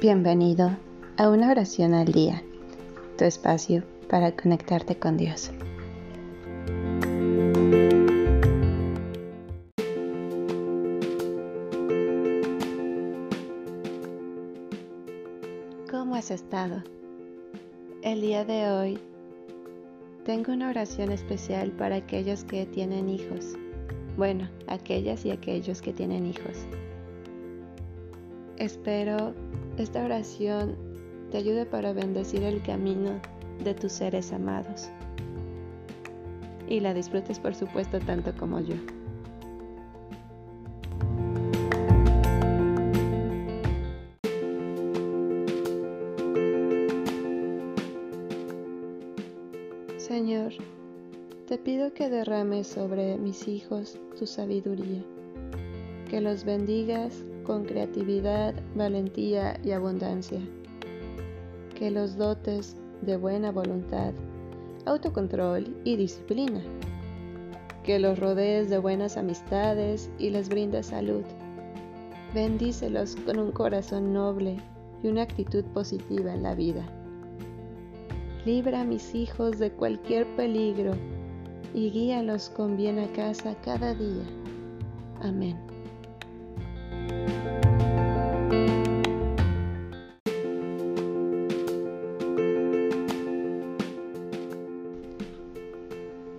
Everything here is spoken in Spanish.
Bienvenido a una oración al día, tu espacio para conectarte con Dios. ¿Cómo has estado? El día de hoy tengo una oración especial para aquellos que tienen hijos. Bueno, aquellas y aquellos que tienen hijos. Espero esta oración te ayude para bendecir el camino de tus seres amados. Y la disfrutes por supuesto tanto como yo. Señor, te pido que derrames sobre mis hijos tu sabiduría, que los bendigas con creatividad, valentía y abundancia. Que los dotes de buena voluntad, autocontrol y disciplina. Que los rodees de buenas amistades y les brindes salud. Bendícelos con un corazón noble y una actitud positiva en la vida. Libra a mis hijos de cualquier peligro y guíalos con bien a casa cada día. Amén.